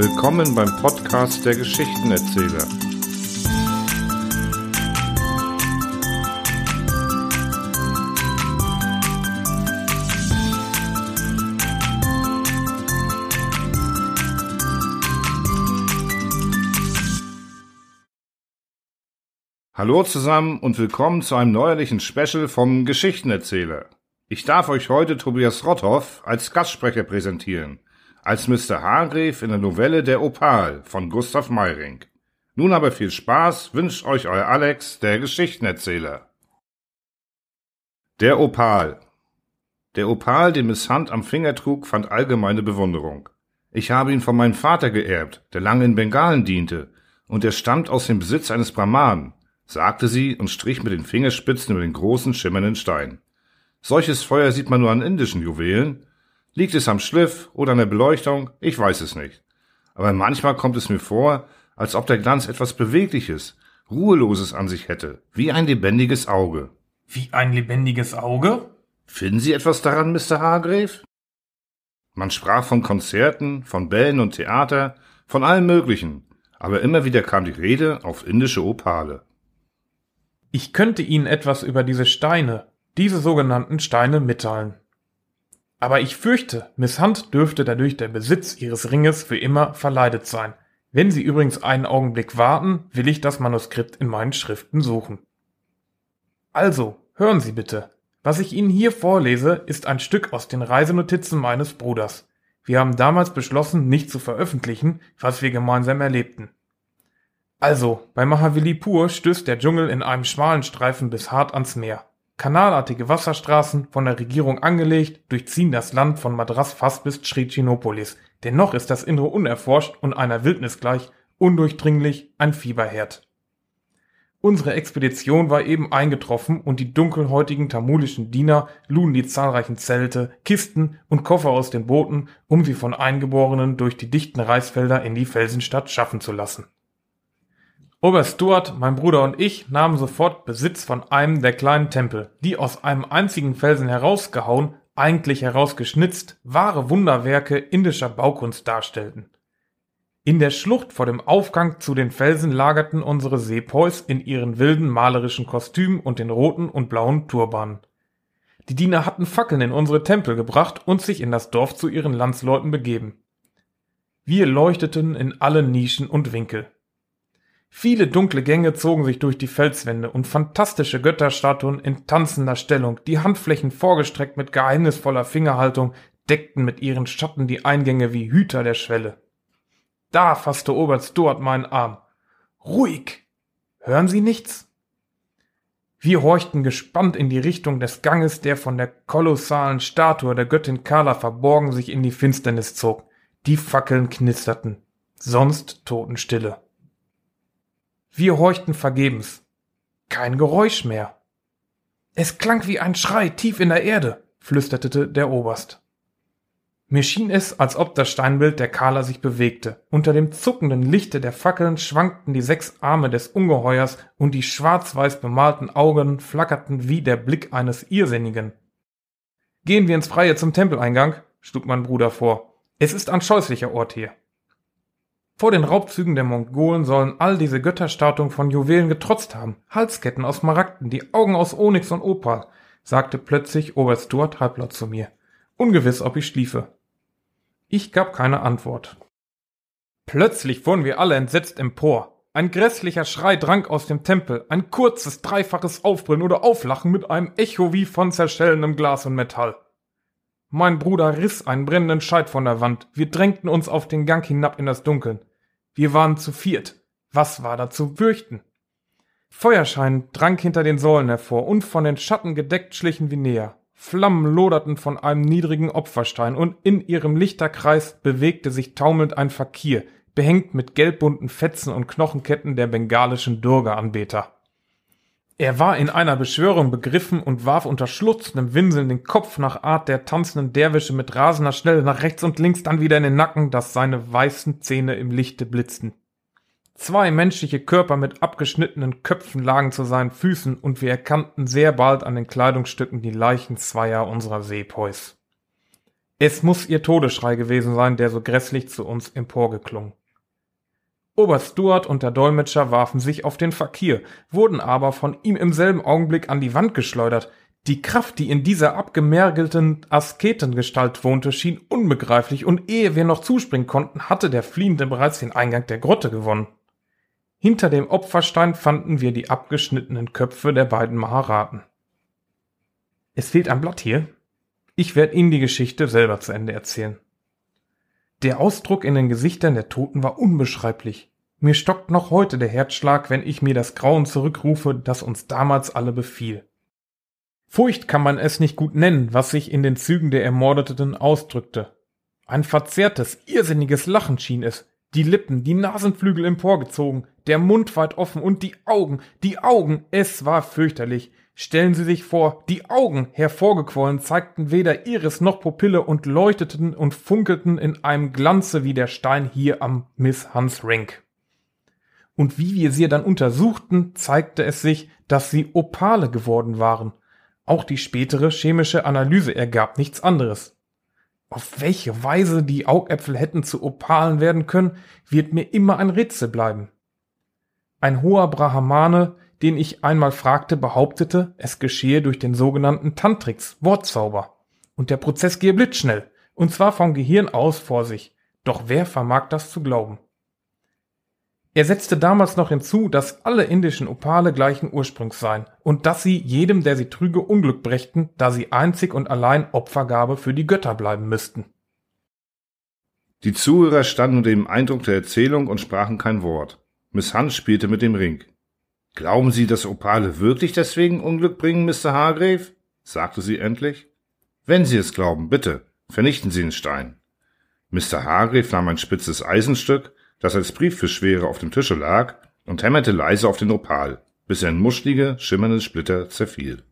Willkommen beim Podcast der Geschichtenerzähler. Hallo zusammen und willkommen zu einem neuerlichen Special vom Geschichtenerzähler. Ich darf euch heute Tobias Rotthoff als Gastsprecher präsentieren, als Mr. Hargreave in der Novelle Der Opal von Gustav Meyring. Nun aber viel Spaß wünscht euch euer Alex, der Geschichtenerzähler. Der Opal Der Opal, den Miss Hunt am Finger trug, fand allgemeine Bewunderung. Ich habe ihn von meinem Vater geerbt, der lange in Bengalen diente, und er stammt aus dem Besitz eines Brahmanen, sagte sie und strich mit den Fingerspitzen über den großen, schimmernden Stein. Solches Feuer sieht man nur an indischen Juwelen. Liegt es am Schliff oder an der Beleuchtung? Ich weiß es nicht. Aber manchmal kommt es mir vor, als ob der Glanz etwas Bewegliches, Ruheloses an sich hätte, wie ein lebendiges Auge. Wie ein lebendiges Auge? Finden Sie etwas daran, Mr. Hargrave? Man sprach von Konzerten, von Bällen und Theater, von allem Möglichen, aber immer wieder kam die Rede auf indische Opale. Ich könnte Ihnen etwas über diese Steine, diese sogenannten Steine mitteilen. Aber ich fürchte, Miss Hunt dürfte dadurch der Besitz ihres Ringes für immer verleidet sein. Wenn Sie übrigens einen Augenblick warten, will ich das Manuskript in meinen Schriften suchen. Also, hören Sie bitte. Was ich Ihnen hier vorlese, ist ein Stück aus den Reisenotizen meines Bruders. Wir haben damals beschlossen, nicht zu veröffentlichen, was wir gemeinsam erlebten. Also, bei Mahavilipur stößt der Dschungel in einem schmalen Streifen bis hart ans Meer. Kanalartige Wasserstraßen, von der Regierung angelegt, durchziehen das Land von Madras fast bis Trichinopoulos. Dennoch ist das Innere unerforscht und einer Wildnis gleich, undurchdringlich, ein Fieberherd. Unsere Expedition war eben eingetroffen und die dunkelhäutigen tamulischen Diener luden die zahlreichen Zelte, Kisten und Koffer aus den Booten, um sie von Eingeborenen durch die dichten Reisfelder in die Felsenstadt schaffen zu lassen. Oberst Stuart, mein Bruder und ich nahmen sofort Besitz von einem der kleinen Tempel, die aus einem einzigen Felsen herausgehauen, eigentlich herausgeschnitzt, wahre Wunderwerke indischer Baukunst darstellten. In der Schlucht vor dem Aufgang zu den Felsen lagerten unsere Sepoys in ihren wilden malerischen Kostümen und den roten und blauen Turbanen. Die Diener hatten Fackeln in unsere Tempel gebracht und sich in das Dorf zu ihren Landsleuten begeben. Wir leuchteten in alle Nischen und Winkel. Viele dunkle Gänge zogen sich durch die Felswände und fantastische Götterstatuen in tanzender Stellung, die Handflächen vorgestreckt mit geheimnisvoller Fingerhaltung, deckten mit ihren Schatten die Eingänge wie Hüter der Schwelle. Da fasste Oberst Stuart meinen Arm. Ruhig! Hören Sie nichts? Wir horchten gespannt in die Richtung des Ganges, der von der kolossalen Statue der Göttin Kala verborgen sich in die Finsternis zog. Die Fackeln knisterten. Sonst Totenstille. Wir horchten vergebens. Kein Geräusch mehr. Es klang wie ein Schrei tief in der Erde, flüsterte der Oberst. Mir schien es, als ob das Steinbild der Kala sich bewegte. Unter dem zuckenden Lichte der Fackeln schwankten die sechs Arme des Ungeheuers und die schwarz-weiß bemalten Augen flackerten wie der Blick eines Irrsinnigen. Gehen wir ins Freie zum Tempeleingang, schlug mein Bruder vor. Es ist ein scheußlicher Ort hier. Vor den Raubzügen der Mongolen sollen all diese Götterstatuen von Juwelen getrotzt haben. Halsketten aus Maragden, die Augen aus Onyx und Opal, sagte plötzlich Oberst Stuart halblaut zu mir. Ungewiss, ob ich schliefe. Ich gab keine Antwort. Plötzlich fuhren wir alle entsetzt empor. Ein grässlicher Schrei drang aus dem Tempel, ein kurzes, dreifaches Aufbrüllen oder Auflachen mit einem Echo wie von zerschellendem Glas und Metall. Mein Bruder riss einen brennenden Scheit von der Wand. Wir drängten uns auf den Gang hinab in das Dunkeln. Wir waren zu viert. Was war da zu fürchten? Feuerschein drang hinter den Säulen hervor und von den Schatten gedeckt schlichen wir näher. Flammen loderten von einem niedrigen Opferstein und in ihrem Lichterkreis bewegte sich taumelnd ein Fakir, behängt mit gelbbunten Fetzen und Knochenketten der bengalischen Durga-Anbeter. Er war in einer Beschwörung begriffen und warf unter schluchzendem Winseln den Kopf nach Art der tanzenden Derwische mit rasender Schnelle nach rechts und links, dann wieder in den Nacken, dass seine weißen Zähne im Lichte blitzten. Zwei menschliche Körper mit abgeschnittenen Köpfen lagen zu seinen Füßen und wir erkannten sehr bald an den Kleidungsstücken die Leichen zweier unserer Seepoys. Es muss ihr Todesschrei gewesen sein, der so grässlich zu uns emporgeklungen. Oberst Stuart und der Dolmetscher warfen sich auf den Fakir, wurden aber von ihm im selben Augenblick an die Wand geschleudert. Die Kraft, die in dieser abgemergelten Asketengestalt wohnte, schien unbegreiflich, und ehe wir noch zuspringen konnten, hatte der Fliehende bereits den Eingang der Grotte gewonnen. Hinter dem Opferstein fanden wir die abgeschnittenen Köpfe der beiden Maharaten. Es fehlt ein Blatt hier. Ich werde Ihnen die Geschichte selber zu Ende erzählen. Der Ausdruck in den Gesichtern der Toten war unbeschreiblich. Mir stockt noch heute der Herzschlag, wenn ich mir das Grauen zurückrufe, das uns damals alle befiel. Furcht kann man es nicht gut nennen, was sich in den Zügen der Ermordeten ausdrückte. Ein verzerrtes, irrsinniges Lachen schien es, die Lippen, die Nasenflügel emporgezogen, der Mund weit offen und die Augen, die Augen, es war fürchterlich. Stellen Sie sich vor, die Augen, hervorgequollen, zeigten weder Iris noch Pupille und leuchteten und funkelten in einem Glanze wie der Stein hier am Miss Hans Rink. Und wie wir sie dann untersuchten, zeigte es sich, dass sie Opale geworden waren. Auch die spätere chemische Analyse ergab nichts anderes. Auf welche Weise die Augäpfel hätten zu Opalen werden können, wird mir immer ein Rätsel bleiben. Ein hoher Brahmane, den ich einmal fragte, behauptete, es geschehe durch den sogenannten Tantrix, Wortzauber. Und der Prozess gehe blitzschnell, und zwar vom Gehirn aus vor sich. Doch wer vermag das zu glauben? Er setzte damals noch hinzu, dass alle indischen Opale gleichen Ursprungs seien und dass sie jedem, der sie trüge, Unglück brächten, da sie einzig und allein Opfergabe für die Götter bleiben müssten. Die Zuhörer standen unter dem Eindruck der Erzählung und sprachen kein Wort. Miss Hunt spielte mit dem Ring. Glauben Sie, dass Opale wirklich deswegen Unglück bringen, Mr. Hargrave? sagte sie endlich. Wenn Sie es glauben, bitte, vernichten Sie den Stein. Mr. Hargrave nahm ein spitzes Eisenstück, das als Brieffischschwere auf dem Tische lag, und hämmerte leise auf den Opal, bis er in muschlige, schimmernde Splitter zerfiel.